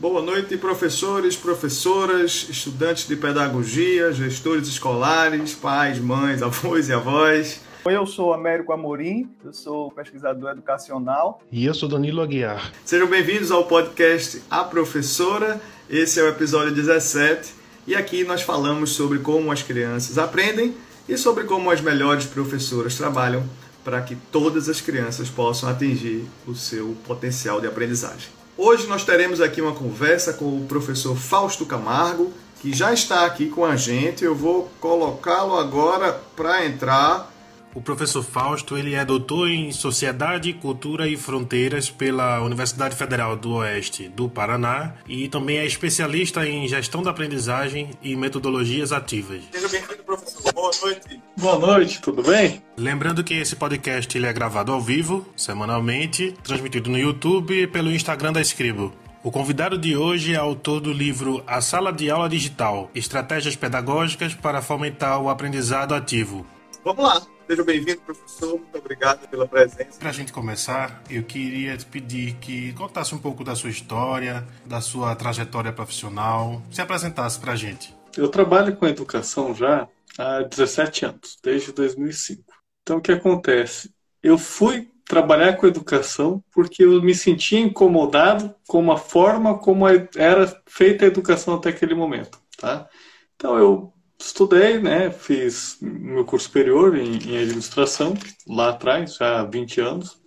Boa noite, professores, professoras, estudantes de pedagogia, gestores escolares, pais, mães, avós e avós. Eu sou Américo Amorim, eu sou pesquisador educacional. E eu sou Danilo Aguiar. Sejam bem-vindos ao podcast A Professora. Esse é o episódio 17 e aqui nós falamos sobre como as crianças aprendem e sobre como as melhores professoras trabalham para que todas as crianças possam atingir o seu potencial de aprendizagem. Hoje nós teremos aqui uma conversa com o professor Fausto Camargo, que já está aqui com a gente. Eu vou colocá-lo agora para entrar. O professor Fausto ele é doutor em Sociedade, Cultura e Fronteiras pela Universidade Federal do Oeste do Paraná e também é especialista em gestão da aprendizagem e metodologias ativas. Seja bem-vindo, professor. Boa noite. Boa noite, tudo bem? Lembrando que esse podcast ele é gravado ao vivo, semanalmente, transmitido no YouTube e pelo Instagram da Escribo. O convidado de hoje é autor do livro A Sala de Aula Digital: Estratégias Pedagógicas para Fomentar o Aprendizado Ativo. Vamos lá. Seja bem-vindo, professor. Muito obrigado pela presença. Para a gente começar, eu queria te pedir que contasse um pouco da sua história, da sua trajetória profissional, se apresentasse para a gente. Eu trabalho com educação já há 17 anos, desde 2005. Então, o que acontece? Eu fui trabalhar com educação porque eu me sentia incomodado com a forma como era feita a educação até aquele momento, tá? Então, eu estudei, né, fiz meu curso superior em, em administração, lá atrás, já há 20 anos.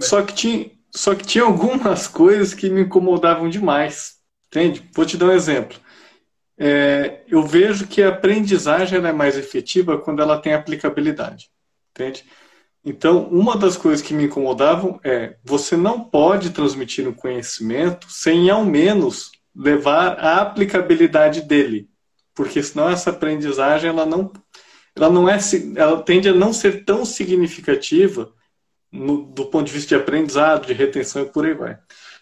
Só que, tinha, só que tinha algumas coisas que me incomodavam demais, entende? Vou te dar um exemplo. É, eu vejo que a aprendizagem é mais efetiva quando ela tem aplicabilidade, entende? Então, uma das coisas que me incomodavam é você não pode transmitir um conhecimento sem ao menos levar a aplicabilidade dele porque senão essa aprendizagem ela não, ela não é, ela tende a não ser tão significativa no, do ponto de vista de aprendizado, de retenção e por aí vai.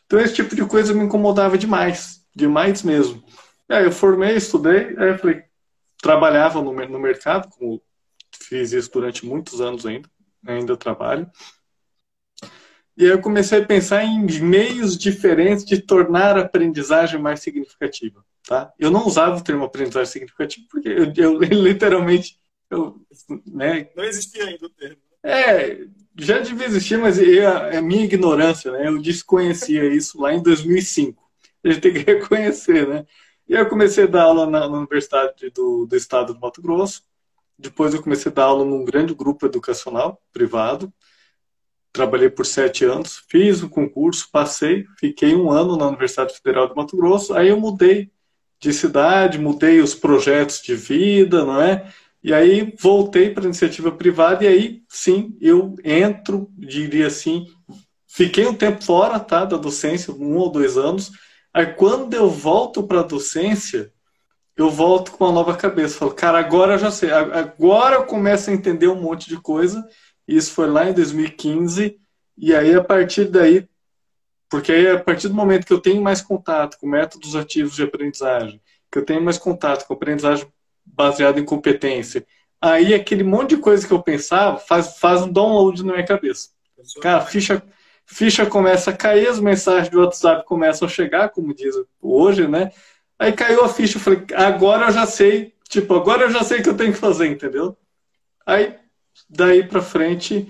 Então esse tipo de coisa me incomodava demais, demais mesmo. Aí eu formei, estudei, aí eu falei, trabalhava no, no mercado, como fiz isso durante muitos anos ainda, ainda trabalho. E aí eu comecei a pensar em meios diferentes de tornar a aprendizagem mais significativa. Tá? Eu não usava o termo aprendizagem significativa porque eu, eu literalmente. Eu, né? Não existia ainda o termo. É, já devia existir, mas é a minha ignorância, né? Eu desconhecia isso lá em 2005. A gente tem que reconhecer, né? E eu comecei a dar aula na, na Universidade do, do Estado do Mato Grosso. Depois eu comecei a dar aula num grande grupo educacional privado. Trabalhei por sete anos, fiz o concurso, passei, fiquei um ano na Universidade Federal do Mato Grosso. Aí eu mudei de cidade, mudei os projetos de vida, não é? E aí voltei para a iniciativa privada e aí sim eu entro, diria assim, fiquei um tempo fora, tá, da docência, um ou dois anos. Aí quando eu volto para a docência, eu volto com uma nova cabeça. Falo, cara, agora eu já sei, agora eu começo a entender um monte de coisa. Isso foi lá em 2015 e aí a partir daí porque aí, a partir do momento que eu tenho mais contato com métodos ativos de aprendizagem, que eu tenho mais contato com aprendizagem baseada em competência, aí aquele monte de coisa que eu pensava faz, faz um download na minha cabeça. Cara, ficha, ficha começa a cair, as mensagens do WhatsApp começam a chegar, como diz hoje, né? Aí caiu a ficha, eu falei, agora eu já sei, tipo, agora eu já sei o que eu tenho que fazer, entendeu? Aí, daí pra frente,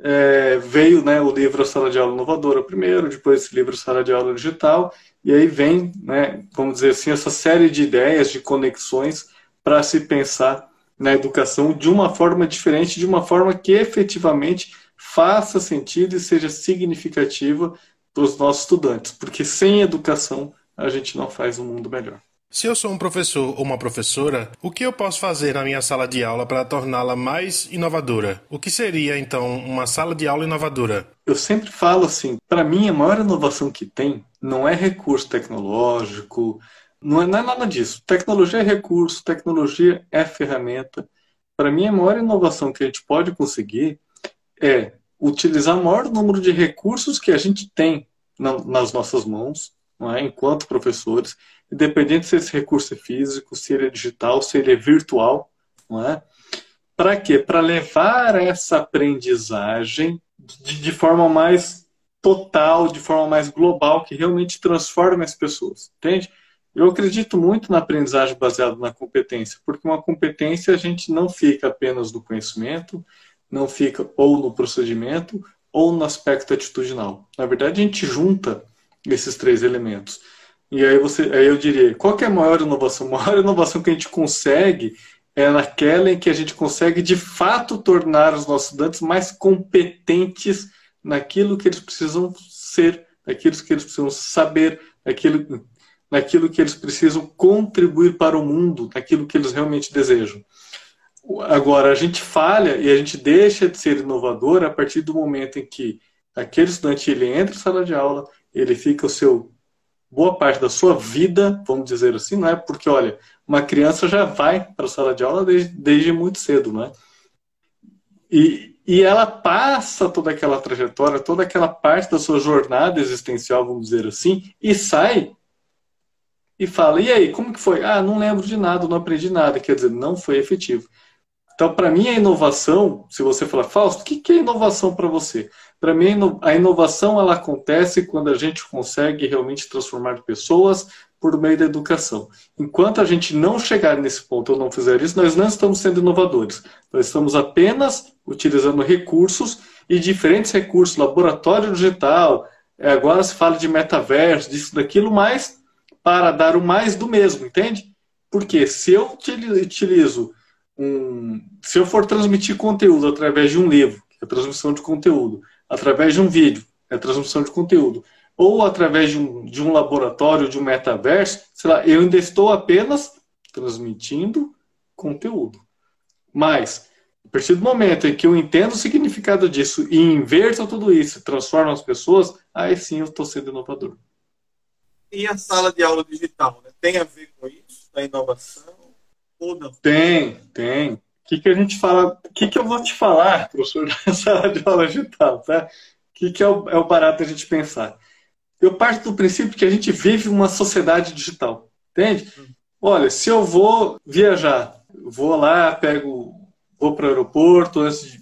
é, veio né, o livro Sala de Aula Inovadora primeiro, depois esse livro Sala de Aula Digital, e aí vem, né, vamos dizer assim, essa série de ideias, de conexões para se pensar na educação de uma forma diferente, de uma forma que efetivamente faça sentido e seja significativa para os nossos estudantes, porque sem educação a gente não faz um mundo melhor. Se eu sou um professor ou uma professora, o que eu posso fazer na minha sala de aula para torná-la mais inovadora? O que seria, então, uma sala de aula inovadora? Eu sempre falo assim: para mim, a maior inovação que tem não é recurso tecnológico, não é, não é nada disso. Tecnologia é recurso, tecnologia é ferramenta. Para mim, a maior inovação que a gente pode conseguir é utilizar o maior número de recursos que a gente tem nas nossas mãos, é? enquanto professores, independente se esse recurso é físico, se ele é digital, se ele é virtual, não é? Para quê? Para levar essa aprendizagem de, de, forma mais total, de forma mais global, que realmente transforme as pessoas, entende? Eu acredito muito na aprendizagem baseada na competência, porque uma competência a gente não fica apenas no conhecimento, não fica ou no procedimento ou no aspecto atitudinal. Na verdade, a gente junta esses três elementos. E aí você, aí eu diria, qual é a maior inovação? A maior inovação que a gente consegue é naquela em que a gente consegue de fato tornar os nossos estudantes mais competentes naquilo que eles precisam ser, naquilo que eles precisam saber, naquilo, naquilo que eles precisam contribuir para o mundo, naquilo que eles realmente desejam. Agora, a gente falha e a gente deixa de ser inovador a partir do momento em que aquele estudante ele entra em sala de aula, ele fica o seu boa parte da sua vida, vamos dizer assim, não é? Porque, olha, uma criança já vai para a sala de aula desde, desde muito cedo, não é? E, e ela passa toda aquela trajetória, toda aquela parte da sua jornada existencial, vamos dizer assim, e sai e fala: e aí, como que foi? Ah, não lembro de nada, não aprendi nada. Quer dizer, não foi efetivo. Então, para mim, a inovação, se você falar, Fausto, o que é inovação para você? Para mim, a inovação ela acontece quando a gente consegue realmente transformar pessoas por meio da educação. Enquanto a gente não chegar nesse ponto ou não fizer isso, nós não estamos sendo inovadores. Nós estamos apenas utilizando recursos e diferentes recursos, laboratório digital, é, agora se fala de metaverso, disso, daquilo, mais para dar o mais do mesmo, entende? Porque se eu utilizo um. Se eu for transmitir conteúdo através de um livro, é transmissão de conteúdo, através de um vídeo, é transmissão de conteúdo, ou através de um, de um laboratório, de um metaverso, sei lá, eu ainda estou apenas transmitindo conteúdo. Mas, a partir do momento em que eu entendo o significado disso e inverto tudo isso, transformo as pessoas, aí sim eu estou sendo inovador. E a sala de aula digital, né? tem a ver com isso, da inovação? Ou não? Tem, tem. O que, que a gente fala? O que, que eu vou te falar, professor, da sala de aula digital, tá? O que, que é o, é o barato a gente pensar? Eu parto do princípio que a gente vive uma sociedade digital, entende? Olha, se eu vou viajar, vou lá, pego, vou para o aeroporto,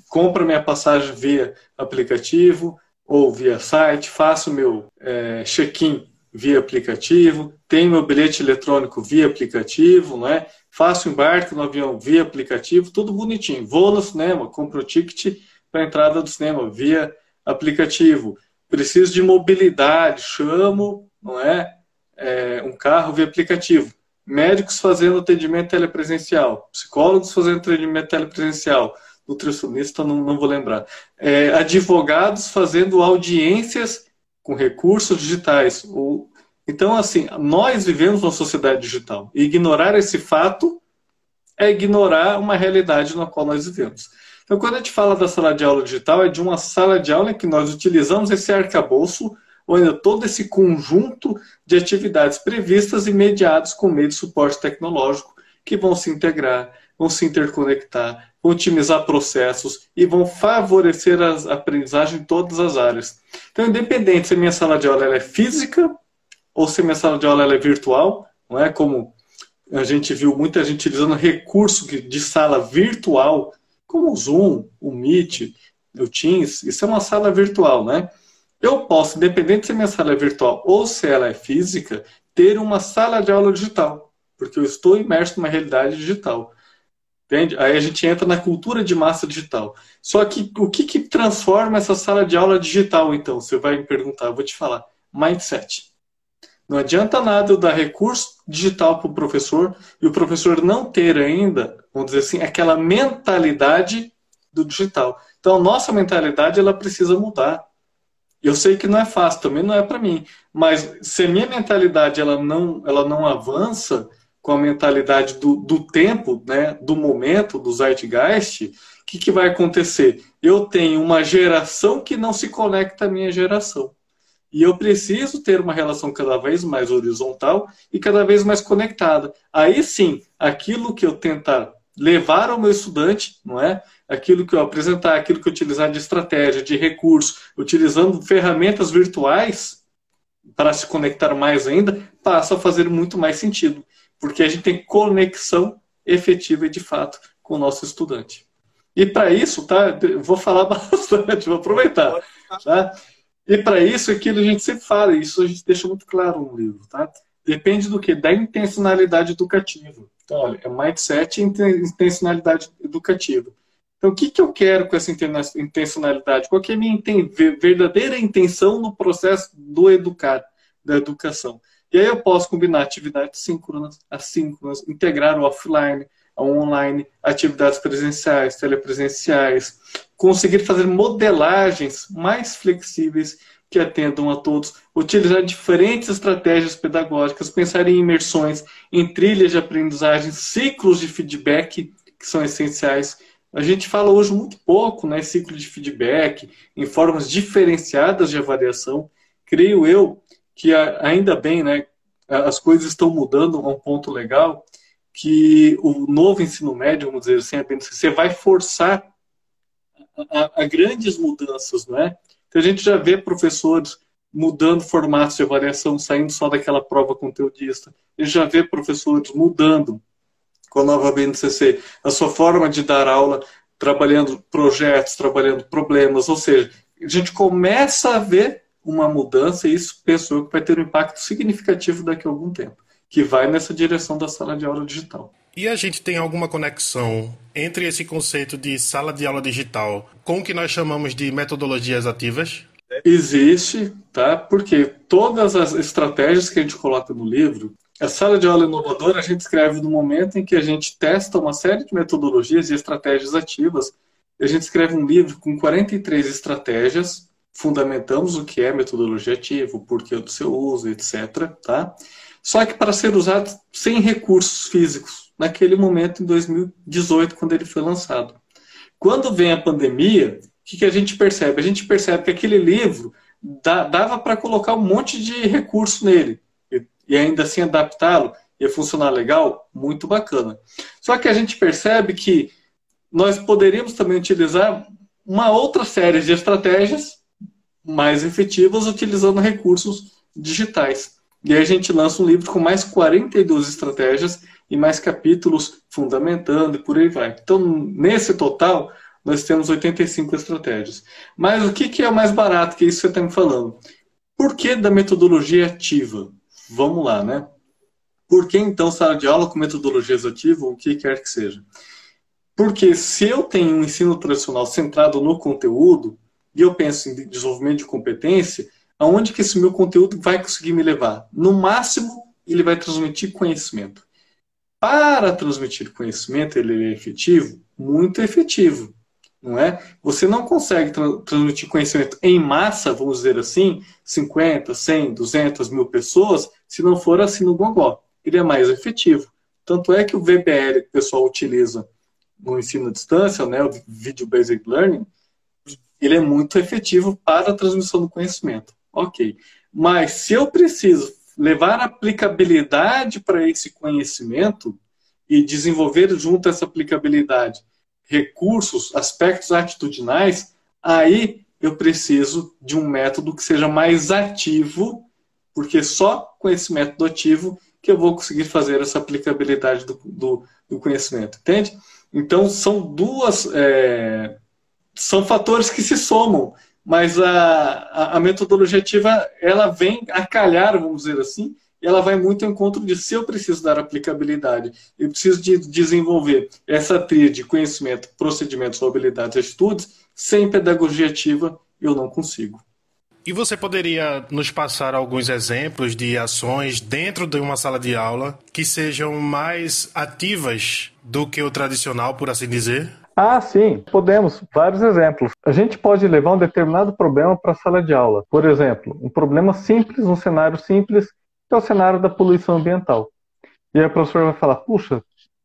compro minha passagem via aplicativo ou via site, faço meu é, check-in via aplicativo, tenho meu bilhete eletrônico via aplicativo, não é? faço embarque no avião via aplicativo, tudo bonitinho. Vou no cinema, compro o ticket para entrada do cinema via aplicativo. Preciso de mobilidade, chamo, não é? é um carro via aplicativo. Médicos fazendo atendimento telepresencial, psicólogos fazendo atendimento telepresencial, nutricionista não, não vou lembrar. É, advogados fazendo audiências com recursos digitais, ou então, assim, nós vivemos uma sociedade digital. E ignorar esse fato é ignorar uma realidade na qual nós vivemos. Então, quando a gente fala da sala de aula digital, é de uma sala de aula em que nós utilizamos esse arcabouço, ou ainda todo esse conjunto de atividades previstas e mediadas com meio de suporte tecnológico, que vão se integrar, vão se interconectar, otimizar processos e vão favorecer a aprendizagem em todas as áreas. Então, independente se a minha sala de aula é física ou se a minha sala de aula é virtual, não é como a gente viu muita gente utilizando recurso de sala virtual, como o Zoom, o Meet, o Teams, isso é uma sala virtual, né? Eu posso, independente se minha sala é virtual ou se ela é física, ter uma sala de aula digital, porque eu estou imerso numa realidade digital. Entende? Aí a gente entra na cultura de massa digital. Só que o que, que transforma essa sala de aula digital, então? Você vai me perguntar, eu vou te falar. Mindset. Não adianta nada eu dar recurso digital para o professor e o professor não ter ainda, vamos dizer assim, aquela mentalidade do digital. Então, nossa mentalidade ela precisa mudar. Eu sei que não é fácil, também não é para mim, mas se a minha mentalidade ela não, ela não avança com a mentalidade do, do tempo, né, do momento, do zeitgeist, o que, que vai acontecer? Eu tenho uma geração que não se conecta à minha geração. E eu preciso ter uma relação cada vez mais horizontal e cada vez mais conectada. Aí sim, aquilo que eu tentar levar ao meu estudante, não é? Aquilo que eu apresentar, aquilo que eu utilizar de estratégia, de recurso, utilizando ferramentas virtuais para se conectar mais ainda, passa a fazer muito mais sentido, porque a gente tem conexão efetiva e de fato com o nosso estudante. E para isso, tá? Vou falar bastante, vou aproveitar. Tá? E para isso, aquilo a gente sempre fala, isso a gente deixa muito claro no livro, tá? Depende do que? Da intencionalidade educativa. Então, olha, é mindset e intencionalidade educativa. Então, o que, que eu quero com essa intencionalidade? Qual é a minha verdadeira intenção no processo do educar, da educação? E aí eu posso combinar atividades síncronas, assíncronas, integrar o offline, ao online, atividades presenciais, telepresenciais, conseguir fazer modelagens mais flexíveis que atendam a todos, utilizar diferentes estratégias pedagógicas, pensar em imersões, em trilhas de aprendizagem, ciclos de feedback que são essenciais. A gente fala hoje muito pouco, né, ciclo de feedback, em formas diferenciadas de avaliação. Creio eu que ainda bem, né, as coisas estão mudando a um ponto legal, que o novo ensino médio, vamos dizer assim, você vai forçar a, a, grandes mudanças, não é? Então a gente já vê professores mudando formatos de avaliação, saindo só daquela prova conteudista. A gente já vê professores mudando com a nova BNCC a sua forma de dar aula, trabalhando projetos, trabalhando problemas, ou seja, a gente começa a ver uma mudança e isso pensou que vai ter um impacto significativo daqui a algum tempo que vai nessa direção da sala de aula digital. E a gente tem alguma conexão entre esse conceito de sala de aula digital com o que nós chamamos de metodologias ativas? Existe, tá? Porque todas as estratégias que a gente coloca no livro, a sala de aula inovadora a gente escreve no momento em que a gente testa uma série de metodologias e estratégias ativas. A gente escreve um livro com 43 estratégias, fundamentamos o que é metodologia ativa, o porquê do seu uso, etc. Tá? só que para ser usado sem recursos físicos, naquele momento em 2018, quando ele foi lançado. Quando vem a pandemia, o que, que a gente percebe? A gente percebe que aquele livro dava para colocar um monte de recurso nele e, ainda assim adaptá-lo ia funcionar legal, muito bacana. Só que a gente percebe que nós poderíamos também utilizar uma outra série de estratégias mais efetivas utilizando recursos digitais. E aí a gente lança um livro com mais 42 estratégias e mais capítulos fundamentando e por aí vai. Então, nesse total, nós temos 85 estratégias. Mas o que, é o mais barato, que isso que você está me falando? Por que da metodologia ativa? Vamos lá, né? Por que então sala de aula com metodologias ativas, o que quer que seja? Porque se eu tenho um ensino tradicional centrado no conteúdo, e eu penso em desenvolvimento de competência, aonde que esse meu conteúdo vai conseguir me levar? No máximo, ele vai transmitir conhecimento. Para transmitir conhecimento, ele é efetivo? Muito efetivo, não é? Você não consegue tra transmitir conhecimento em massa, vamos dizer assim, 50, 100, 200 mil pessoas, se não for assim no Gongó. Ele é mais efetivo. Tanto é que o VBL que o pessoal utiliza no ensino à distância, né, o Video Based Learning, ele é muito efetivo para a transmissão do conhecimento. Ok. Mas se eu preciso levar aplicabilidade para esse conhecimento e desenvolver junto essa aplicabilidade recursos, aspectos atitudinais, aí eu preciso de um método que seja mais ativo, porque só com esse método ativo que eu vou conseguir fazer essa aplicabilidade do, do, do conhecimento, entende? Então são duas, é, são fatores que se somam mas a, a, metodologia ativa ela vem a calhar, vamos dizer assim, e ela vai muito ao encontro de se eu preciso dar aplicabilidade, eu preciso de desenvolver essa trilha de conhecimento, procedimentos, habilidades e atitudes, sem pedagogia ativa eu não consigo. E você poderia nos passar alguns exemplos de ações dentro de uma sala de aula que sejam mais ativas do que o tradicional, por assim dizer? Ah, sim, podemos. Vários exemplos. A gente pode levar um determinado problema para a sala de aula. Por exemplo, um problema simples, um cenário simples, que é o cenário da poluição ambiental. E aí o professor vai falar: puxa,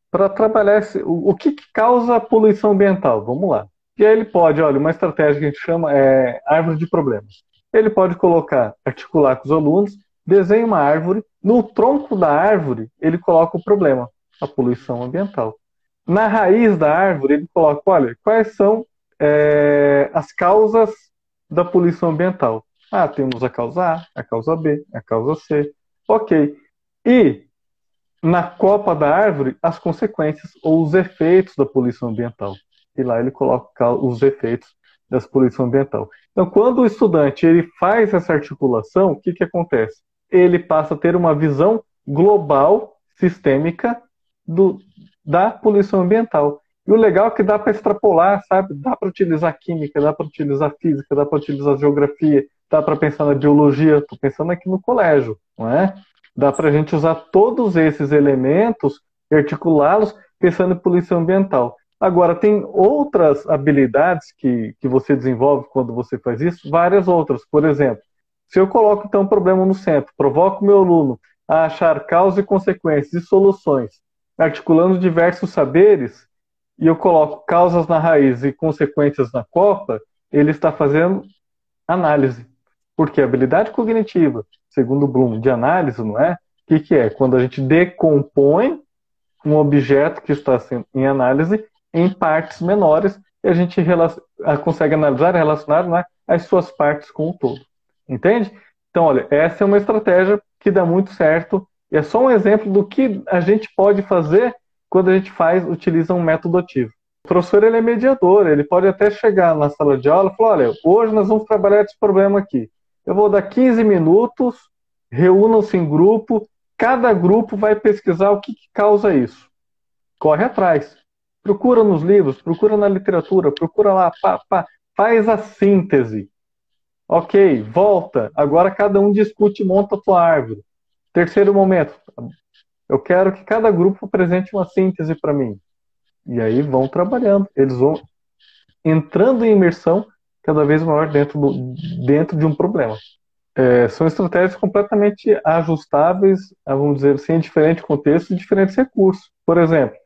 para trabalhar esse, o, o que, que causa a poluição ambiental? Vamos lá. E aí ele pode, olha, uma estratégia que a gente chama é árvore de problemas. Ele pode colocar, articular com os alunos, desenha uma árvore, no tronco da árvore ele coloca o problema, a poluição ambiental. Na raiz da árvore, ele coloca: olha, quais são é, as causas da poluição ambiental? Ah, temos a causa A, a causa B, a causa C. Ok. E na copa da árvore, as consequências ou os efeitos da poluição ambiental. E lá ele coloca os efeitos dessa poluição ambiental. Então, quando o estudante ele faz essa articulação, o que, que acontece? Ele passa a ter uma visão global, sistêmica, do, da poluição ambiental. E o legal é que dá para extrapolar, sabe? Dá para utilizar química, dá para utilizar física, dá para utilizar geografia, dá para pensar na biologia. Estou pensando aqui no colégio, não é? Dá para a gente usar todos esses elementos e articulá-los pensando em poluição ambiental. Agora, tem outras habilidades que, que você desenvolve quando você faz isso, várias outras. Por exemplo, se eu coloco então um problema no centro, provoco meu aluno a achar causa e consequências e soluções, articulando diversos saberes, e eu coloco causas na raiz e consequências na copa, ele está fazendo análise. Porque a habilidade cognitiva, segundo Bloom, de análise, não é? O que, que é? Quando a gente decompõe um objeto que está sendo em análise em partes menores e a gente consegue analisar e relacionar né, as suas partes com o todo. Entende? Então, olha, essa é uma estratégia que dá muito certo e é só um exemplo do que a gente pode fazer quando a gente faz, utiliza um método ativo. O professor ele é mediador, ele pode até chegar na sala de aula e falar: olha, hoje nós vamos trabalhar esse problema aqui. Eu vou dar 15 minutos, reúnam-se em grupo, cada grupo vai pesquisar o que, que causa isso. Corre atrás. Procura nos livros, procura na literatura, procura lá, pá, pá, faz a síntese. Ok, volta. Agora cada um discute e monta a sua árvore. Terceiro momento, eu quero que cada grupo apresente uma síntese para mim. E aí vão trabalhando. Eles vão entrando em imersão cada vez maior dentro, do, dentro de um problema. É, são estratégias completamente ajustáveis, vamos dizer assim, em diferentes contextos e diferentes recursos. Por exemplo,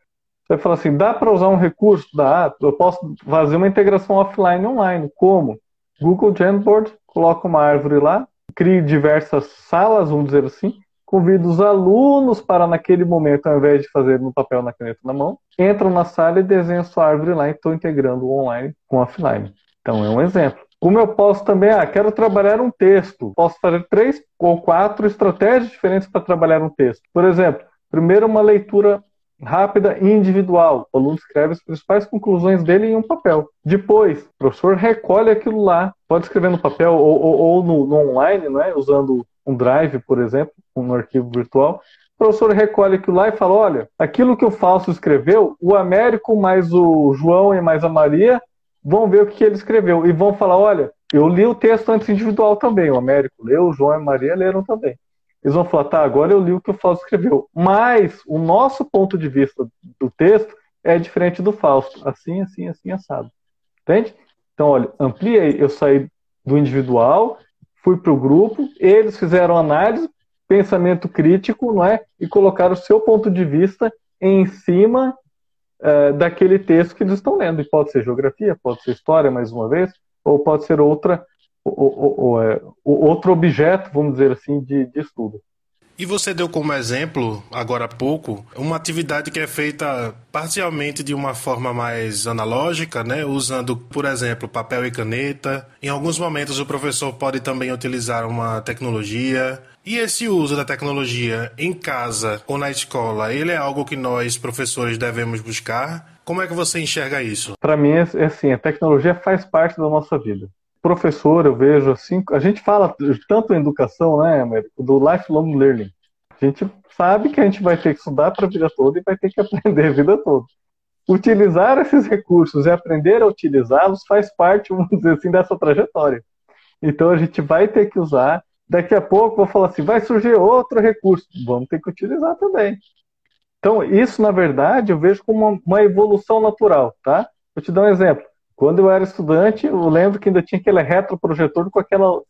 você fala assim, dá para usar um recurso? Dá. Eu posso fazer uma integração offline e online. Como? Google Jamboard, coloca uma árvore lá, crie diversas salas, vamos dizer assim, convido os alunos para, naquele momento, ao invés de fazer no papel, na caneta, na mão, entram na sala e desenham sua árvore lá e estou integrando o online com o offline. Então, é um exemplo. Como eu posso também, ah, quero trabalhar um texto. Posso fazer três ou quatro estratégias diferentes para trabalhar um texto. Por exemplo, primeiro uma leitura rápida e individual. O aluno escreve as principais conclusões dele em um papel. Depois, o professor recolhe aquilo lá, pode escrever no papel ou, ou, ou no, no, online, né, usando um drive, por exemplo, um arquivo virtual, o professor recolhe aquilo lá e fala: olha, aquilo que o Falso escreveu, o Américo mais o João e mais a Maria vão ver o que ele escreveu e vão falar: olha, eu li o texto antes individual também, o Américo leu, o João e a Maria leram também. Eles vão falar: tá, agora eu li o que o Fausto escreveu, mas o nosso ponto de vista do texto é diferente do Fausto, assim, assim, assim, assado. Entende? Então, olha, ampliei, eu saí do individual fui para o grupo, eles fizeram análise, pensamento crítico, não é? E colocaram o seu ponto de vista em cima uh, daquele texto que eles estão lendo. E pode ser geografia, pode ser história, mais uma vez, ou pode ser outra, ou, ou, ou, é, outro objeto, vamos dizer assim, de, de estudo. E você deu como exemplo, agora há pouco, uma atividade que é feita parcialmente de uma forma mais analógica, né? usando, por exemplo, papel e caneta. Em alguns momentos, o professor pode também utilizar uma tecnologia. E esse uso da tecnologia em casa ou na escola, ele é algo que nós, professores, devemos buscar? Como é que você enxerga isso? Para mim, é assim, a tecnologia faz parte da nossa vida professor, eu vejo assim, a gente fala tanto em educação, né, Américo, do lifelong learning. A gente sabe que a gente vai ter que estudar para a vida toda e vai ter que aprender a vida toda. Utilizar esses recursos e aprender a utilizá-los faz parte, vamos dizer assim, dessa trajetória. Então a gente vai ter que usar. Daqui a pouco vou falar assim, vai surgir outro recurso, vamos ter que utilizar também. Então isso, na verdade, eu vejo como uma, uma evolução natural, tá? Vou te dar um exemplo. Quando eu era estudante, eu lembro que ainda tinha aquele retroprojetor com aquela,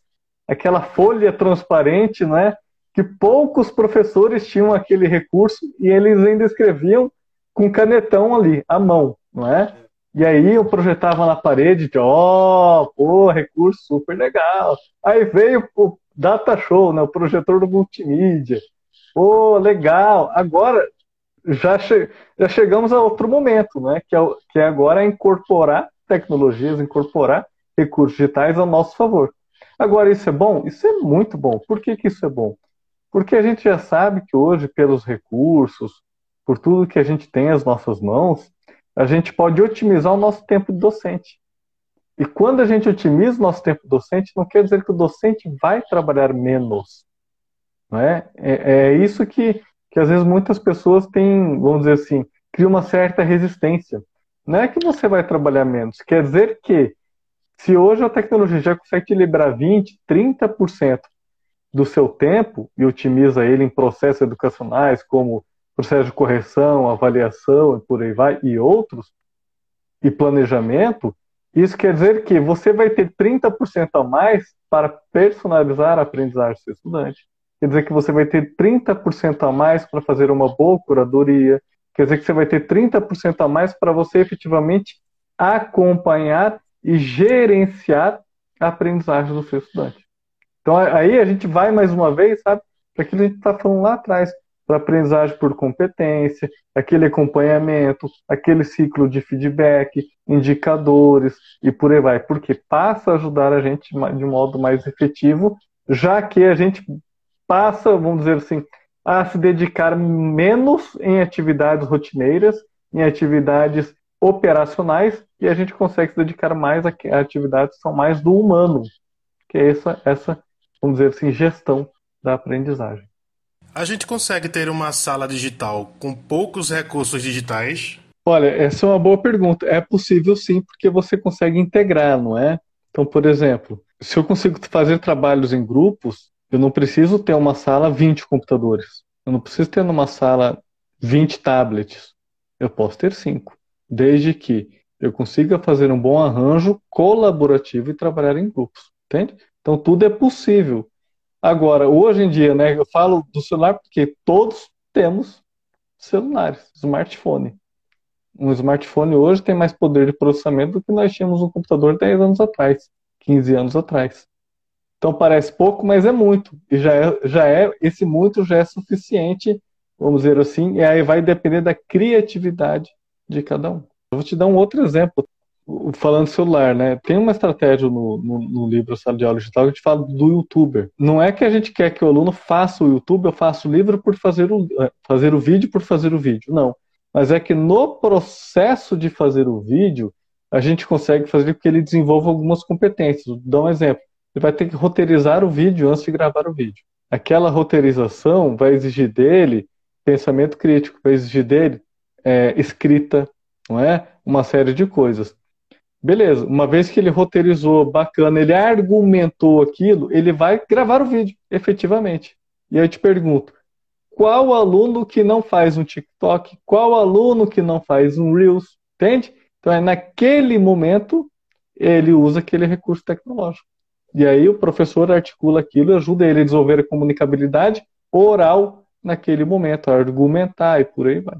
aquela folha transparente, né? Que poucos professores tinham aquele recurso e eles ainda escreviam com canetão ali, à mão, não é? E aí eu projetava na parede, de, ó, oh, pô, recurso super legal. Aí veio o Data Show, né, o projetor do multimídia. Pô, legal. Agora já, che já chegamos a outro momento, né, que é, que é agora incorporar tecnologias, incorporar recursos digitais ao nosso favor. Agora, isso é bom? Isso é muito bom. Por que, que isso é bom? Porque a gente já sabe que hoje, pelos recursos, por tudo que a gente tem às nossas mãos, a gente pode otimizar o nosso tempo docente. E quando a gente otimiza o nosso tempo docente, não quer dizer que o docente vai trabalhar menos. Não é? É, é isso que, que às vezes muitas pessoas têm, vamos dizer assim, cria uma certa resistência. Não é que você vai trabalhar menos, quer dizer que se hoje a tecnologia já consegue te liberar 20, 30% do seu tempo e otimiza ele em processos educacionais, como processo de correção, avaliação e por aí vai, e outros, e planejamento, isso quer dizer que você vai ter 30% a mais para personalizar a aprendizagem do seu estudante. Quer dizer que você vai ter 30% a mais para fazer uma boa curadoria. Quer dizer que você vai ter 30% a mais para você efetivamente acompanhar e gerenciar a aprendizagem do seu estudante. Então aí a gente vai mais uma vez, sabe, para aquilo que a gente está falando lá atrás, para aprendizagem por competência, aquele acompanhamento, aquele ciclo de feedback, indicadores e por aí vai, porque passa a ajudar a gente de modo mais efetivo, já que a gente passa, vamos dizer assim, a se dedicar menos em atividades rotineiras, em atividades operacionais, e a gente consegue se dedicar mais a atividades que são mais do humano, que é essa, essa vamos dizer assim, gestão da aprendizagem. A gente consegue ter uma sala digital com poucos recursos digitais? Olha, essa é uma boa pergunta. É possível sim, porque você consegue integrar, não é? Então, por exemplo, se eu consigo fazer trabalhos em grupos, eu não preciso ter uma sala 20 computadores. Eu não preciso ter numa sala 20 tablets. Eu posso ter 5, desde que eu consiga fazer um bom arranjo colaborativo e trabalhar em grupos, entende? Então tudo é possível. Agora, hoje em dia, né, eu falo do celular porque todos temos celulares, smartphone. Um smartphone hoje tem mais poder de processamento do que nós tínhamos um computador 10 anos atrás, 15 anos atrás. Então parece pouco, mas é muito. E já é, já é esse muito já é suficiente, vamos dizer assim, e aí vai depender da criatividade de cada um. Eu vou te dar um outro exemplo falando celular, né? Tem uma estratégia no, no, no, livro Sala de Aula Digital que a gente fala do youtuber. Não é que a gente quer que o aluno faça o YouTube ou faça o livro por fazer o, é, fazer o vídeo por fazer o vídeo. Não. Mas é que no processo de fazer o vídeo, a gente consegue fazer com que ele desenvolva algumas competências. Vou dar um exemplo. Ele vai ter que roteirizar o vídeo antes de gravar o vídeo. Aquela roteirização vai exigir dele pensamento crítico, vai exigir dele é, escrita, não é? Uma série de coisas. Beleza, uma vez que ele roteirizou bacana, ele argumentou aquilo, ele vai gravar o vídeo, efetivamente. E aí eu te pergunto, qual aluno que não faz um TikTok? Qual aluno que não faz um Reels? Entende? Então é naquele momento ele usa aquele recurso tecnológico. E aí o professor articula aquilo e ajuda ele a desenvolver a comunicabilidade oral naquele momento, a argumentar e por aí vai.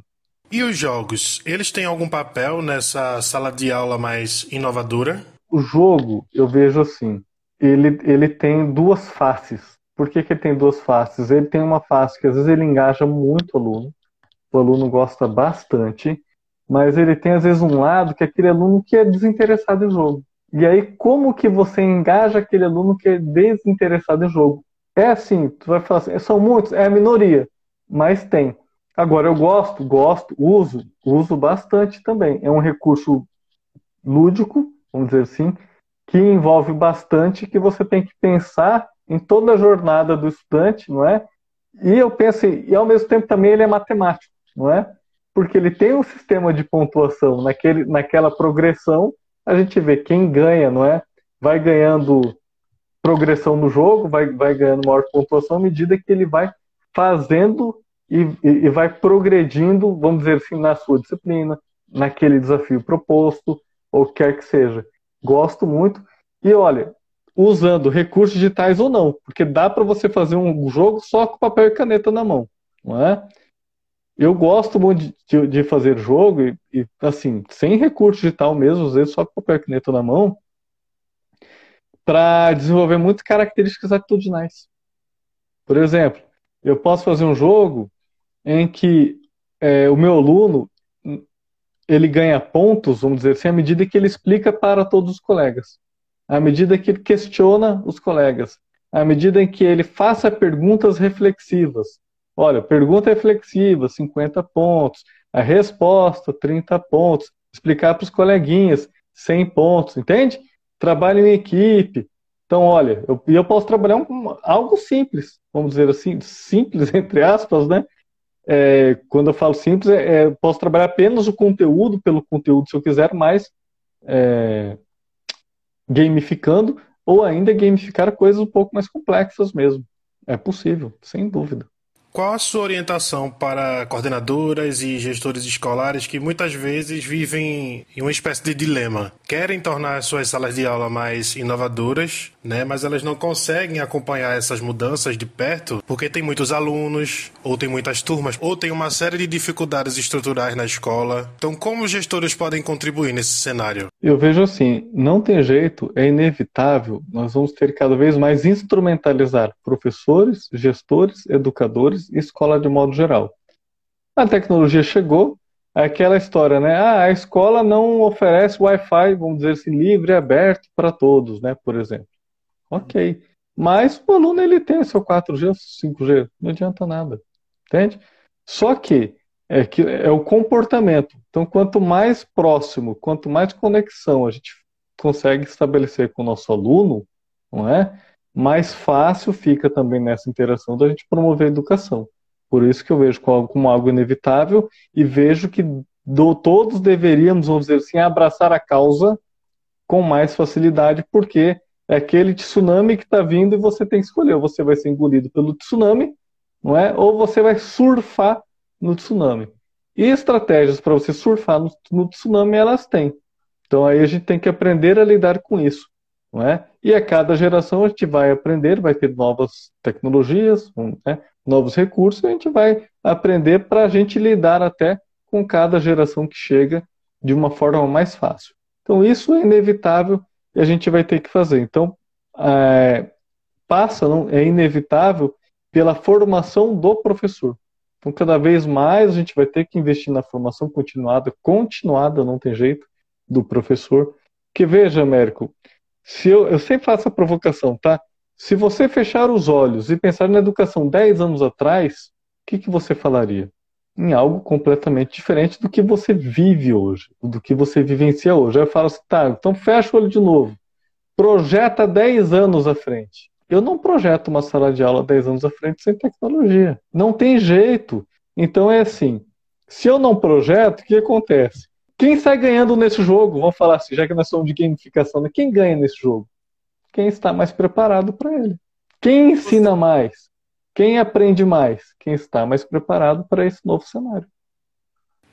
E os jogos, eles têm algum papel nessa sala de aula mais inovadora? O jogo, eu vejo assim, ele, ele tem duas faces. Por que, que ele tem duas faces? Ele tem uma face que às vezes ele engaja muito o aluno, o aluno gosta bastante, mas ele tem às vezes um lado que é aquele aluno que é desinteressado em jogo. E aí, como que você engaja aquele aluno que é desinteressado em jogo? É assim, tu vai falar assim, são muitos, é a minoria, mas tem. Agora, eu gosto, gosto, uso, uso bastante também. É um recurso lúdico, vamos dizer assim, que envolve bastante, que você tem que pensar em toda a jornada do estudante, não é? E eu penso, e ao mesmo tempo também ele é matemático, não é? Porque ele tem um sistema de pontuação naquele, naquela progressão, a gente vê quem ganha, não é? Vai ganhando progressão no jogo, vai, vai ganhando maior pontuação à medida que ele vai fazendo e, e, vai progredindo, vamos dizer assim, na sua disciplina, naquele desafio proposto, ou quer que seja. Gosto muito. E olha, usando recursos digitais ou não, porque dá para você fazer um jogo só com papel e caneta na mão, não é? Eu gosto muito de, de fazer jogo e, e, assim, sem recurso digital mesmo, às vezes só com papel e caneta na mão, para desenvolver muitas características atitudinais. Por exemplo, eu posso fazer um jogo em que é, o meu aluno ele ganha pontos, vamos dizer assim, à medida que ele explica para todos os colegas, à medida que ele questiona os colegas, à medida em que ele faça perguntas reflexivas. Olha, pergunta reflexiva, 50 pontos. A resposta, 30 pontos. Explicar para os coleguinhas, 100 pontos, entende? trabalho em equipe. Então, olha, eu, eu posso trabalhar um, algo simples, vamos dizer assim, simples entre aspas, né? É, quando eu falo simples, é, é, posso trabalhar apenas o conteúdo pelo conteúdo, se eu quiser, mas é, gamificando, ou ainda gamificar coisas um pouco mais complexas mesmo. É possível, sem dúvida. Qual a sua orientação para coordenadoras e gestores escolares que muitas vezes vivem em uma espécie de dilema? Querem tornar suas salas de aula mais inovadoras, né, mas elas não conseguem acompanhar essas mudanças de perto porque tem muitos alunos, ou tem muitas turmas, ou tem uma série de dificuldades estruturais na escola. Então, como os gestores podem contribuir nesse cenário? Eu vejo assim, não tem jeito, é inevitável, nós vamos ter cada vez mais instrumentalizar professores, gestores, educadores e escola de modo geral. A tecnologia chegou, é aquela história, né? Ah, a escola não oferece Wi-Fi, vamos dizer assim, livre aberto para todos, né? Por exemplo. Ok. Mas o aluno ele tem seu 4G, 5G, não adianta nada. Entende? Só que é, que é o comportamento. Então, quanto mais próximo, quanto mais conexão a gente consegue estabelecer com o nosso aluno, não é? Mais fácil fica também nessa interação da gente promover a educação. Por isso que eu vejo como algo inevitável e vejo que do, todos deveríamos, vamos dizer assim, abraçar a causa com mais facilidade, porque é aquele tsunami que está vindo e você tem que escolher. Ou você vai ser engolido pelo tsunami, não é? Ou você vai surfar no tsunami. E estratégias para você surfar no, no tsunami elas têm. Então aí a gente tem que aprender a lidar com isso não é? E a cada geração a gente vai aprender, vai ter novas tecnologias, né? novos recursos, e a gente vai aprender para a gente lidar até com cada geração que chega de uma forma mais fácil. Então isso é inevitável e a gente vai ter que fazer. Então é, passa, não, é inevitável pela formação do professor. Então cada vez mais a gente vai ter que investir na formação continuada, continuada, não tem jeito, do professor. Que veja, Américo, se eu, eu sempre faço a provocação, tá? Se você fechar os olhos e pensar na educação 10 anos atrás, o que, que você falaria? Em algo completamente diferente do que você vive hoje, do que você vivencia hoje. Aí eu falo assim, tá, então fecha o olho de novo. Projeta 10 anos à frente. Eu não projeto uma sala de aula 10 anos à frente sem tecnologia. Não tem jeito. Então é assim, se eu não projeto, o que acontece? Quem sai ganhando nesse jogo? Vamos falar assim, já que nós somos de gamificação, né? quem ganha nesse jogo? Quem está mais preparado para ele. Quem ensina mais? Quem aprende mais? Quem está mais preparado para esse novo cenário.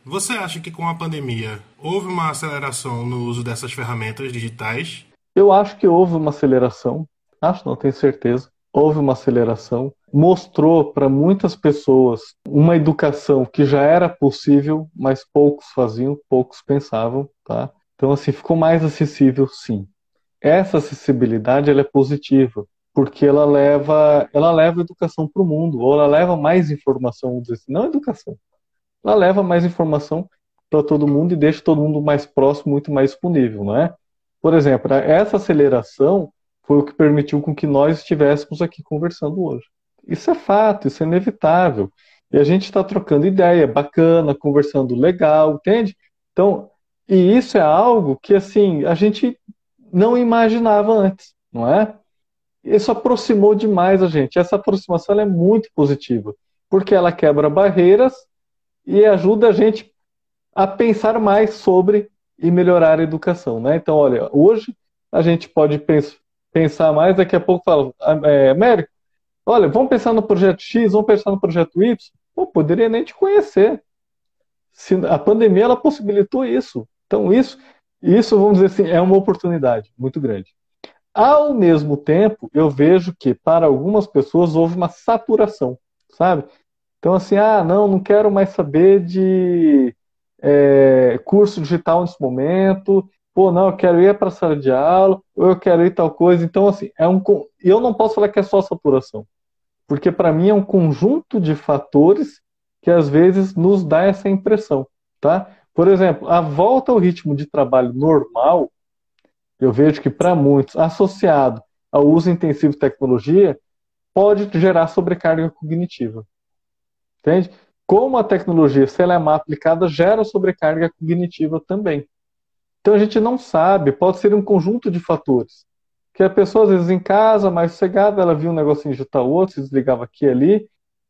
Você acha que com a pandemia houve uma aceleração no uso dessas ferramentas digitais? Eu acho que houve uma aceleração. Acho, não tenho certeza. Houve uma aceleração mostrou para muitas pessoas uma educação que já era possível, mas poucos faziam, poucos pensavam, tá? Então assim ficou mais acessível, sim. Essa acessibilidade ela é positiva porque ela leva ela leva a educação para o mundo, ou ela leva mais informação, assim, não educação, ela leva mais informação para todo mundo e deixa todo mundo mais próximo, muito mais disponível, não é? Por exemplo, essa aceleração foi o que permitiu com que nós estivéssemos aqui conversando hoje. Isso é fato, isso é inevitável. E a gente está trocando ideia, bacana, conversando legal, entende? Então, e isso é algo que, assim, a gente não imaginava antes, não é? Isso aproximou demais a gente. Essa aproximação é muito positiva, porque ela quebra barreiras e ajuda a gente a pensar mais sobre e melhorar a educação, né? Então, olha, hoje a gente pode pensar mais, daqui a pouco fala, é, Américo, Olha, vamos pensar no projeto X, vamos pensar no projeto Y. Pô, poderia nem te conhecer. Se a pandemia ela possibilitou isso. Então, isso, isso, vamos dizer assim, é uma oportunidade muito grande. Ao mesmo tempo, eu vejo que para algumas pessoas houve uma saturação, sabe? Então, assim, ah, não, não quero mais saber de é, curso digital nesse momento. Pô, não, eu quero ir para a sala de aula, ou eu quero ir tal coisa. Então, assim, é um, eu não posso falar que é só saturação porque para mim é um conjunto de fatores que às vezes nos dá essa impressão, tá? Por exemplo, a volta ao ritmo de trabalho normal, eu vejo que para muitos, associado ao uso intensivo de tecnologia, pode gerar sobrecarga cognitiva. Entende? Como a tecnologia, se ela é mal aplicada, gera sobrecarga cognitiva também. Então a gente não sabe, pode ser um conjunto de fatores. Que a pessoa, às vezes, em casa, mais sossegada, ela viu um negocinho digitar outro, se desligava aqui e ali,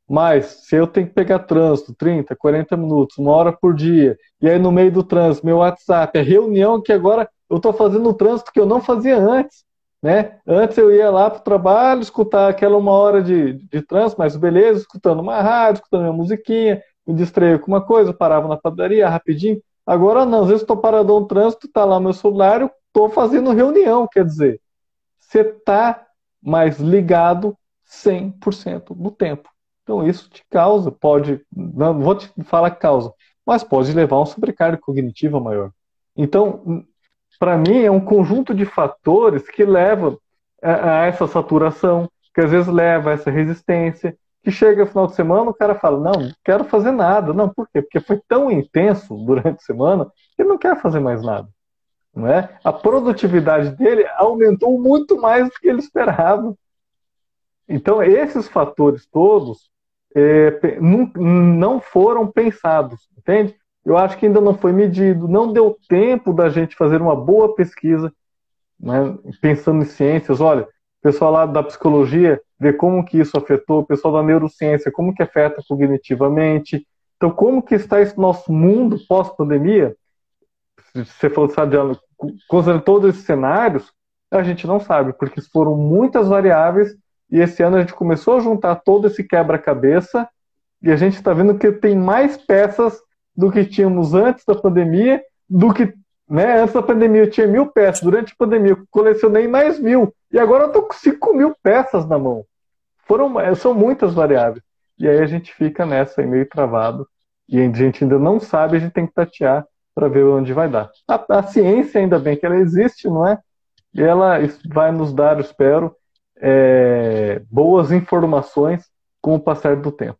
mas se eu tenho que pegar trânsito 30, 40 minutos, uma hora por dia, e aí no meio do trânsito, meu WhatsApp, a reunião que agora eu estou fazendo o trânsito que eu não fazia antes. Né? Antes eu ia lá para o trabalho, escutar aquela uma hora de, de trânsito, mas beleza, escutando uma rádio, escutando uma musiquinha, me distraía com uma coisa, parava na padaria rapidinho. Agora não, às vezes estou paradão no trânsito, está lá meu celular, eu estou fazendo reunião, quer dizer, você está mais ligado 100% do tempo. Então isso te causa, pode, não vou te falar que causa, mas pode levar a um sobrecarga cognitiva maior. Então, para mim, é um conjunto de fatores que leva a, a, essa saturação, que às vezes leva a essa resistência, que chega no final de semana, o cara fala, não, não quero fazer nada. Não, por quê? Porque foi tão intenso durante a semana que ele não quer fazer mais nada. Não é? A produtividade dele aumentou muito mais do que ele esperava. Então, esses fatores todos é, não, foram pensados, entende? Eu acho que ainda não foi medido, não deu tempo da gente fazer uma boa pesquisa, né, pensando em ciências. Olha, o pessoal lá da psicologia vê como que isso afetou, o pessoal da neurociência, como que afeta cognitivamente. Então, como que está esse nosso mundo pós-pandemia? Você falou, sabe, considerando todos esses cenários, a gente não sabe, porque foram muitas variáveis e esse ano a gente começou a juntar todo esse quebra-cabeça e a gente está vendo que tem mais peças do que tínhamos antes da pandemia, do que né, antes da pandemia eu tinha mil peças, durante a pandemia eu colecionei mais mil e agora eu estou com cinco mil peças na mão. Foram, são muitas variáveis. E aí a gente fica nessa meio travado e a gente ainda não sabe, a gente tem que tatear para ver onde vai dar. A, a, ciência, ainda bem que ela existe, não é? E ela vai nos dar, eu espero, é, boas informações com o passar do tempo.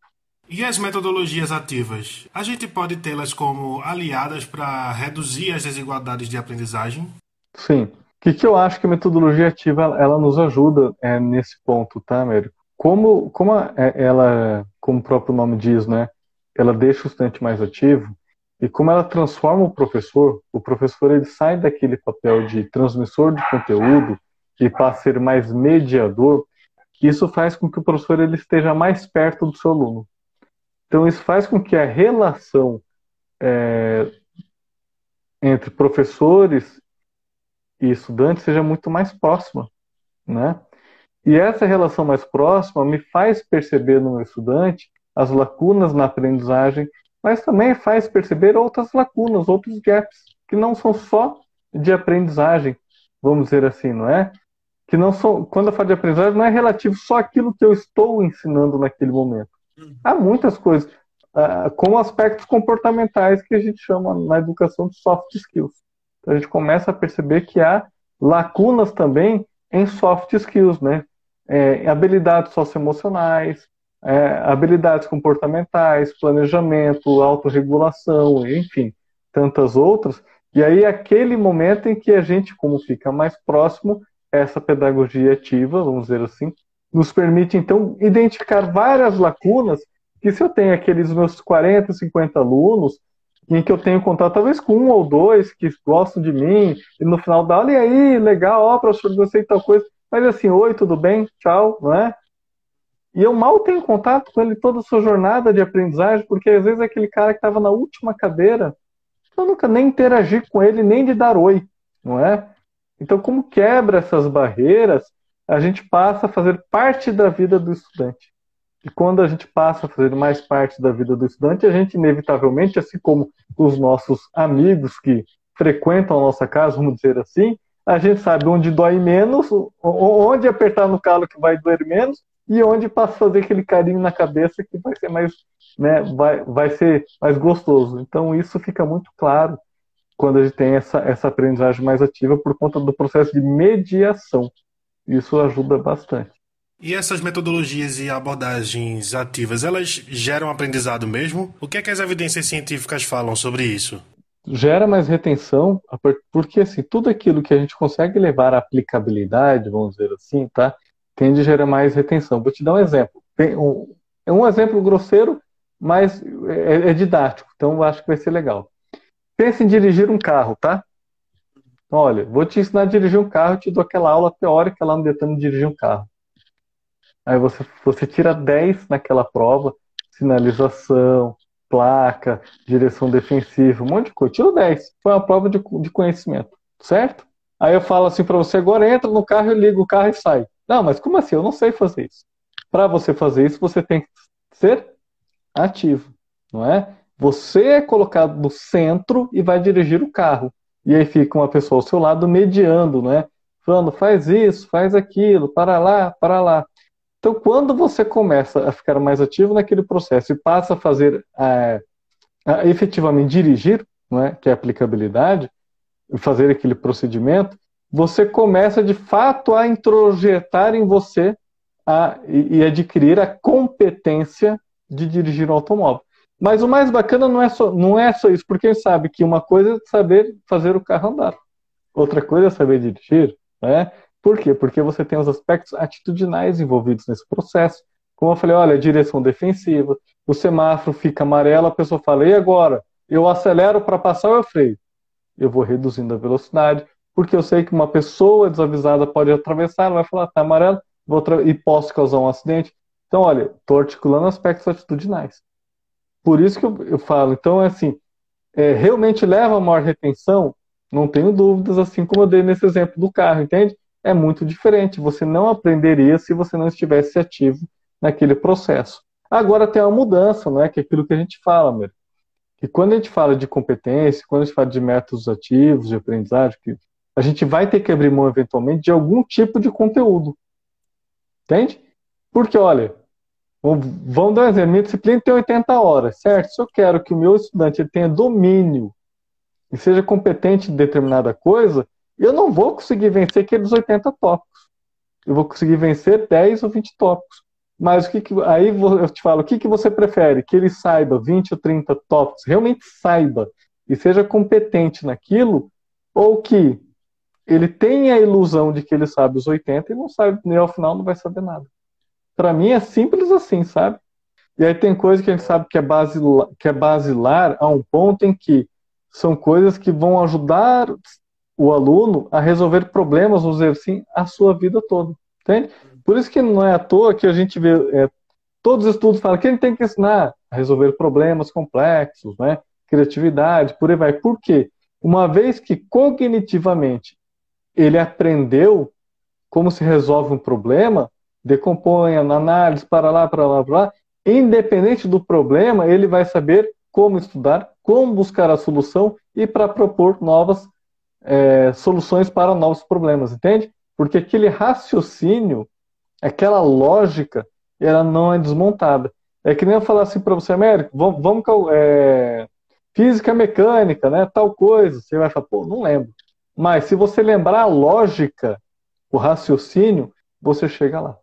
E as metodologias ativas? A gente pode tê-las como aliadas para reduzir as desigualdades de aprendizagem? Sim. O que, que eu acho que a metodologia ativa ela nos ajuda é, nesse ponto, tá, Américo? Como, como a, é, ela, como o próprio nome diz, né, ela deixa o estudante mais ativo e como ela transforma o professor, o professor ele sai daquele papel de transmissor de conteúdo e passa a ser mais mediador, isso faz com que o professor ele esteja mais perto do seu aluno. Então, isso faz com que a relação é, entre professores e estudantes seja muito mais próxima, né? E essa relação mais próxima me faz perceber no meu estudante as lacunas na aprendizagem, mas também faz perceber outras lacunas, outros gaps, que não são só de aprendizagem, vamos dizer assim, não é? que não são, quando eu falo de aprendizagem, não é relativo só aquilo que eu estou ensinando naquele momento. Há muitas coisas, uh, como aspectos comportamentais que a gente chama na educação de soft skills. Então a gente começa a perceber que há lacunas também em soft skills, né? É, habilidades socioemocionais, é, habilidades comportamentais, planejamento, autorregulação, enfim, tantas outras. E aí, aquele momento em que a gente, como fica mais próximo, essa pedagogia ativa, vamos dizer assim, nos permite então identificar várias lacunas que se eu tenho aqueles meus 40, 50 alunos, em que eu tenho contato talvez com um ou dois que gostam de mim, e no final da aula, e aí, legal, ó, professor, gostei de tal coisa, mas assim, oi, tudo bem? Tchau, não é? E eu mal tenho contato com ele toda a sua jornada de aprendizagem, porque às vezes é aquele cara que estava na última cadeira, eu nunca nem interagi com ele, nem de dar oi, não é? Então, como quebra essas barreiras, a gente passa a fazer parte da vida do estudante. E quando a gente passa a fazer mais parte da vida do estudante, a gente inevitavelmente, assim como os nossos amigos que frequentam a nossa casa, vamos dizer assim, a gente sabe onde dói menos, onde apertar no calo que vai doer menos e onde passa a fazer aquele carinho na cabeça que vai ser mais, né, vai, vai ser mais gostoso. Então isso fica muito claro quando a gente tem essa, essa aprendizagem mais ativa por conta do processo de mediação. Isso ajuda bastante. E essas metodologias e abordagens ativas, elas geram aprendizado mesmo? O que é que as evidências científicas falam sobre isso? Gera mais retenção, porque assim, tudo aquilo que a gente consegue levar à aplicabilidade, vamos dizer assim, tá? Tende a gerar mais retenção. Vou te dar um exemplo. Um, é um exemplo grosseiro, mas é, é didático, então eu acho que vai ser legal. Pense em dirigir um carro, tá? Então, olha, vou te ensinar a dirigir um carro, te dou aquela aula teórica lá no Detran de dirigir um carro. Aí você, você tira 10 naquela prova, sinalização, placa, direção defensiva, um monte de coisa. Tira 10. Foi uma prova de, de conhecimento, certo? Aí eu falo assim para você, agora entra no carro, eu ligo o carro e sai. Não, mas como assim? Eu não sei fazer isso. Para você fazer isso, você tem que ser ativo, não é? Você é colocado no centro e vai dirigir o carro. E aí fica uma pessoa ao seu lado mediando, não é? Falando, faz isso, faz aquilo, para lá, para lá. Então, quando você começa a ficar mais ativo naquele processo e passa a fazer, é, a efetivamente dirigir, não é? que é a aplicabilidade, fazer aquele procedimento, você começa de fato a introjetar em você a, e, e adquirir a competência de dirigir um automóvel. Mas o mais bacana não é só, não é só isso, porque sabe que uma coisa é saber fazer o carro andar, outra coisa é saber dirigir. Né? Por quê? Porque você tem os aspectos atitudinais envolvidos nesse processo. Como eu falei, olha, direção defensiva, o semáforo fica amarelo, a pessoa fala, e agora? Eu acelero para passar ou freio? Eu vou reduzindo a velocidade, porque eu sei que uma pessoa desavisada pode atravessar, vai falar, tá amarelo, e posso causar um acidente. Então, olha, estou articulando aspectos atitudinais. Por isso que eu, eu falo, então, é assim, é, realmente leva a maior retenção? Não tenho dúvidas, assim como eu dei nesse exemplo do carro, entende? É muito diferente. Você não aprenderia se você não estivesse ativo naquele processo. Agora tem uma mudança, não é? Que é aquilo que a gente fala, meu. Que quando a gente fala de competência, quando a gente fala de métodos ativos de aprendizagem, que a gente vai ter que abrir mão eventualmente de algum tipo de conteúdo. Entende? Porque, olha, Vamos dar um exemplo. Minha disciplina tem 80 horas, certo? Se eu quero que o meu estudante tenha domínio e seja competente em determinada coisa, eu não vou conseguir vencer aqueles 80 tópicos. Eu vou conseguir vencer 10 ou 20 tópicos. Mas o que, que aí eu te falo, o que, que você prefere? Que ele saiba 20 ou 30 tópicos, realmente saiba e seja competente naquilo, ou que ele tenha a ilusão de que ele sabe os 80 e não sabe, nem ao final não vai saber nada. Para mim é simples assim, sabe? E aí tem coisa que a gente sabe que é, basilar, que é basilar a um ponto em que são coisas que vão ajudar o aluno a resolver problemas, vamos dizer assim, a sua vida toda. Entende? Por isso que não é à toa que a gente vê. É, todos os estudos falam que ele tem que ensinar a resolver problemas complexos, né? criatividade, por aí vai. Por quê? Uma vez que cognitivamente ele aprendeu como se resolve um problema, decomponha, na análise, para lá, para lá, para lá, independente do problema, ele vai saber como estudar, como buscar a solução e para propor novas é, soluções para novos problemas, entende? Porque aquele raciocínio, aquela lógica, ela não é desmontada. É que nem eu falar assim para você, Américo, vamos, vamos é, física mecânica, né, tal coisa. Você vai falar, pô, não lembro. Mas se você lembrar a lógica, o raciocínio, você chega lá.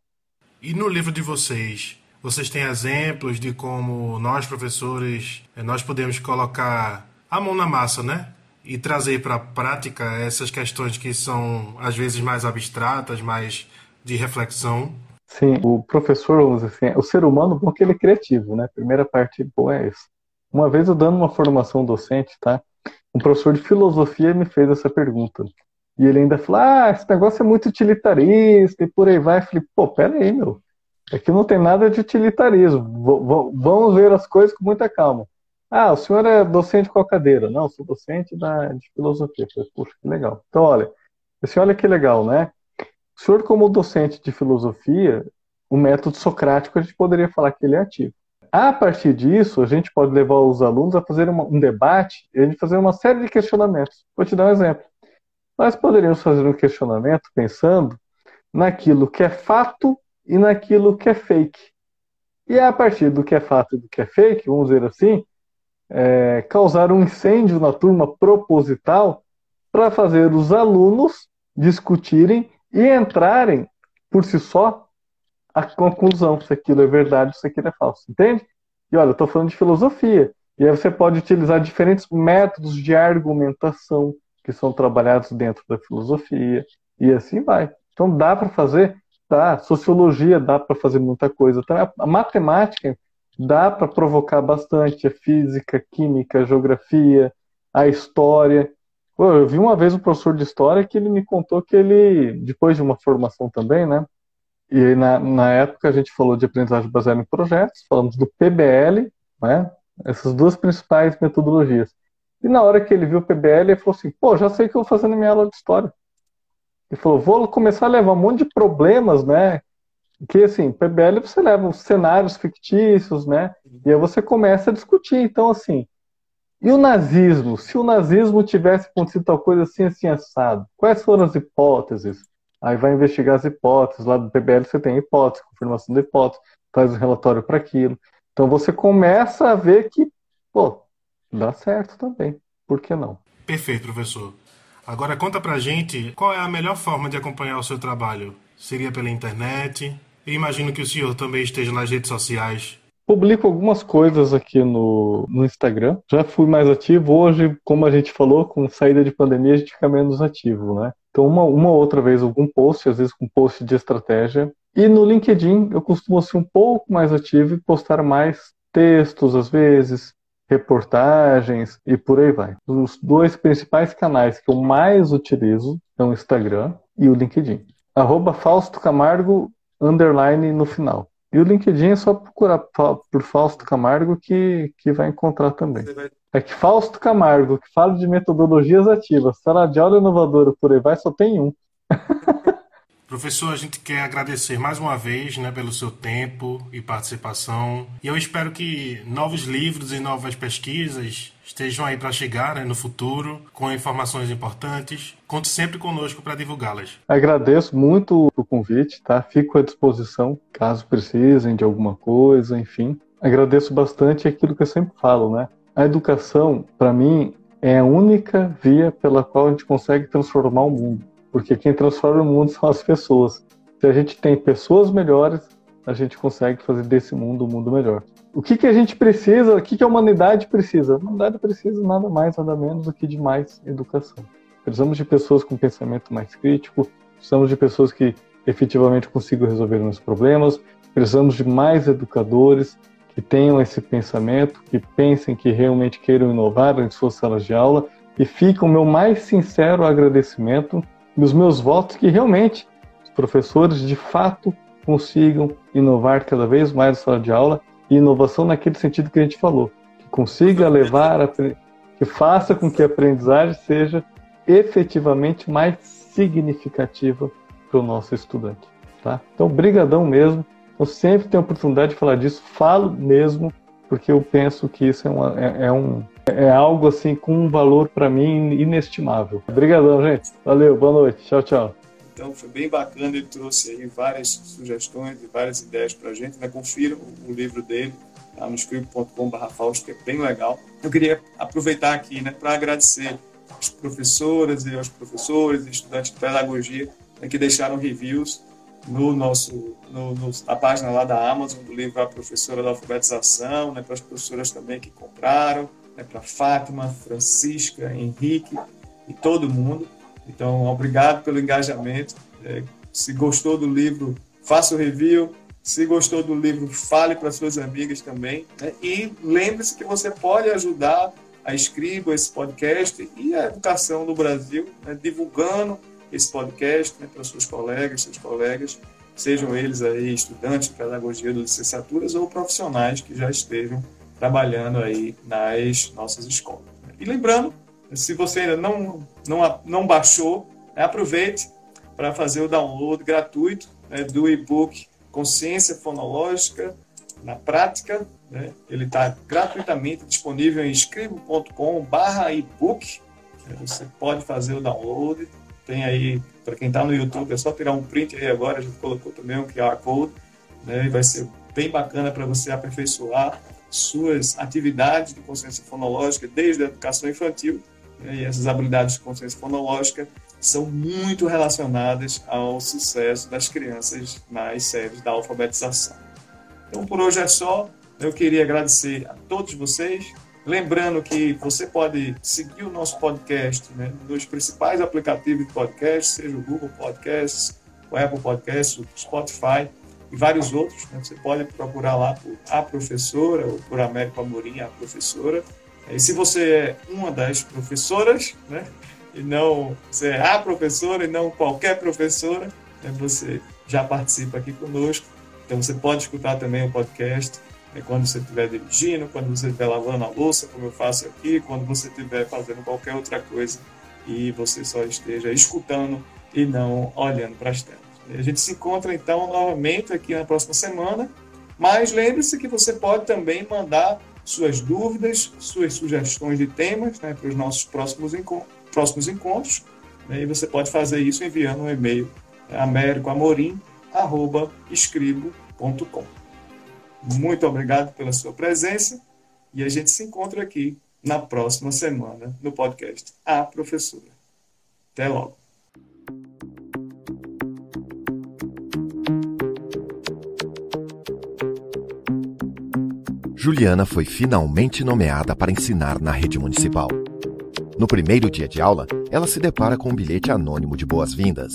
E no livro de vocês, vocês têm exemplos de como nós, professores, eh, nós podemos colocar a mão na massa, né? E trazer para a prática essas questões que são, às vezes, mais abstratas, mais de reflexão. Sim, o professor, vamos dizer assim, o ser humano, porque ele é criativo, né? Primeira parte boa é essa. Uma vez eu dando uma formação docente, tá? Um professor de filosofia me fez essa pergunta. E ele ainda falou: ah, esse negócio é muito utilitarista e por aí vai. Eu falei: pô, pera aí, meu. Aqui não tem nada de utilitarismo. V vamos ver as coisas com muita calma. Ah, o senhor é docente qual cadeira? Não, sou docente da, de filosofia. Falei, Puxa, que legal. Então, olha, esse olha que legal, né? O senhor, como docente de filosofia, o método socrático, a gente poderia falar que ele é ativo. A partir disso, a gente pode levar os alunos a fazer um debate e a gente fazer uma série de questionamentos. Vou te dar um exemplo. Nós poderíamos fazer um questionamento pensando naquilo que é fato e naquilo que é fake. E a partir do que é fato e do que é fake, vamos dizer assim, é, causar um incêndio na turma proposital para fazer os alunos discutirem e entrarem por si só a conclusão se aquilo é verdade, se aquilo é falso, entende? E olha, eu estou falando de filosofia. E aí você pode utilizar diferentes métodos de argumentação, que são trabalhados dentro da filosofia, e assim vai. Então dá para fazer, tá? Sociologia dá para fazer muita coisa. Então, a matemática dá para provocar bastante, a física, química, a geografia, a história. Eu vi uma vez um professor de história que ele me contou que ele, depois de uma formação também, né? E aí, na, na época a gente falou de aprendizagem baseada em projetos, falamos do PBL, né? Essas duas principais metodologias. E na hora que ele viu o PBL, ele falou assim: pô, já sei o que eu vou fazer na minha aula de história. Ele falou: vou começar a levar um monte de problemas, né? Que assim, PBL você leva os cenários fictícios, né? E aí você começa a discutir. Então, assim, e o nazismo? Se o nazismo tivesse acontecido tal coisa assim, assim, assado, quais foram as hipóteses? Aí vai investigar as hipóteses. Lá do PBL você tem hipótese, confirmação da hipótese, faz um relatório para aquilo. Então você começa a ver que, pô, dá certo também. Por que não? Perfeito, professor. Agora conta pra gente qual é a melhor forma de acompanhar o seu trabalho. Seria pela internet? Eu imagino que o senhor também esteja nas redes sociais. Publico algumas coisas aqui no, no Instagram. Já fui mais ativo. Hoje, como a gente falou, com saída de pandemia, a gente fica menos ativo, né? Então, uma, uma outra vez, algum post, às vezes com post de estratégia. E no LinkedIn, eu costumo ser um pouco mais ativo e postar mais textos, às vezes, reportagens e por aí vai. Os dois principais canais que eu mais utilizo são o Instagram e o LinkedIn. Arroba Fausto Camargo, underline no final. E o LinkedIn é só procurar por Fausto Camargo que, que vai encontrar também. É que Fausto Camargo, que fala de metodologias ativas, sala de aula inovadora, por aí vai, só tem um. Professor, a gente quer agradecer mais uma vez né, pelo seu tempo e participação. E eu espero que novos livros e novas pesquisas estejam aí para chegar né, no futuro, com informações importantes. Conte sempre conosco para divulgá-las. Agradeço muito o convite, tá? Fico à disposição caso precisem de alguma coisa, enfim. Agradeço bastante aquilo que eu sempre falo, né? A educação, para mim, é a única via pela qual a gente consegue transformar o mundo porque quem transforma o mundo são as pessoas. Se a gente tem pessoas melhores, a gente consegue fazer desse mundo um mundo melhor. O que, que a gente precisa, o que, que a humanidade precisa? A humanidade precisa nada mais, nada menos do que de mais educação. Precisamos de pessoas com pensamento mais crítico, precisamos de pessoas que efetivamente consigam resolver os problemas, precisamos de mais educadores que tenham esse pensamento, que pensem, que realmente queiram inovar em suas salas de aula. E fica o meu mais sincero agradecimento e os meus votos que realmente os professores de fato consigam inovar cada vez mais a sala de aula e inovação naquele sentido que a gente falou, que consiga levar, a, que faça com que a aprendizagem seja efetivamente mais significativa para o nosso estudante, tá? Então, brigadão mesmo. Eu sempre tenho a oportunidade de falar disso, falo mesmo, porque eu penso que isso é, uma, é, é um é algo assim com um valor para mim inestimável. Obrigadão, gente. Valeu, boa noite. Tchau, tchau. Então foi bem bacana, ele trouxe aí várias sugestões e várias ideias para a gente. Né? Confira o, livro dele lá no escribo.com.br Fausto, que é bem legal. Eu queria aproveitar aqui né, para agradecer às professoras e aos professores estudantes de pedagogia né, que deixaram reviews no nosso no, no, na página lá da Amazon do livro A Professora da Alfabetização, né, para as professoras também que compraram né, para Fátima, Francisca, Henrique e todo mundo. Então, obrigado pelo engajamento. É, se gostou do livro, faça o review. Se gostou do livro, fale para suas amigas também. Né? E lembre-se que você pode ajudar a Escribo, esse podcast e a educação no Brasil, né? divulgando esse podcast né, para seus colegas, seus colegas, sejam eles aí estudantes de pedagogia de licenciaturas ou profissionais que já estejam trabalhando aí nas nossas escolas. E lembrando, se você ainda não, não, não baixou, né, aproveite para fazer o download gratuito né, do e-book Consciência Fonológica na Prática. Né? Ele está gratuitamente disponível em escribo.com.br e-book. Você pode fazer o download. Tem aí, para quem está no YouTube, é só tirar um print aí agora. A gente colocou também um QR Code. Né? E vai ser bem bacana para você aperfeiçoar suas atividades de consciência fonológica desde a educação infantil. Né, e essas habilidades de consciência fonológica são muito relacionadas ao sucesso das crianças nas séries da alfabetização. Então, por hoje é só. Eu queria agradecer a todos vocês. Lembrando que você pode seguir o nosso podcast né, nos principais aplicativos de podcast, seja o Google Podcasts, o Apple Podcasts, o Spotify vários outros. Né? Você pode procurar lá por A Professora ou por Américo Amorim, A Professora. E se você é uma das professoras, né? e não ser a professora e não qualquer professora, né, você já participa aqui conosco. Então você pode escutar também o podcast né, quando você estiver dirigindo, quando você estiver lavando a louça, como eu faço aqui, quando você estiver fazendo qualquer outra coisa e você só esteja escutando e não olhando para as telas. A gente se encontra então novamente aqui na próxima semana, mas lembre-se que você pode também mandar suas dúvidas, suas sugestões de temas né, para os nossos próximos, próximos encontros. Né, e você pode fazer isso enviando um e-mail né, americoamorim.escribo.com. Muito obrigado pela sua presença e a gente se encontra aqui na próxima semana no podcast A Professora. Até logo. Juliana foi finalmente nomeada para ensinar na rede municipal. No primeiro dia de aula, ela se depara com um bilhete anônimo de boas-vindas.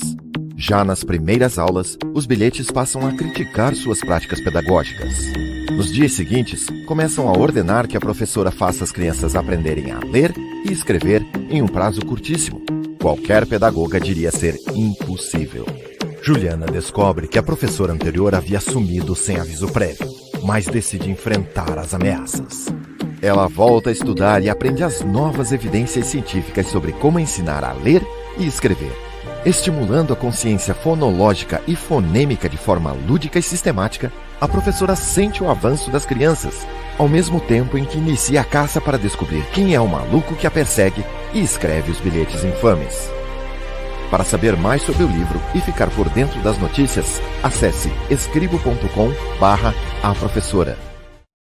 Já nas primeiras aulas, os bilhetes passam a criticar suas práticas pedagógicas. Nos dias seguintes, começam a ordenar que a professora faça as crianças aprenderem a ler e escrever em um prazo curtíssimo. Qualquer pedagoga diria ser impossível. Juliana descobre que a professora anterior havia sumido sem aviso prévio mas decide enfrentar as ameaças. Ela volta a estudar e aprende as novas evidências científicas sobre como ensinar a ler e escrever. Estimulando a consciência fonológica e fonêmica de forma lúdica e sistemática, a professora sente o avanço das crianças, ao mesmo tempo em que inicia a caça para descobrir quem é o maluco que a persegue e escreve os bilhetes infames. Para saber mais sobre o livro e ficar por dentro das notícias, acesse escribo.com barra a professora.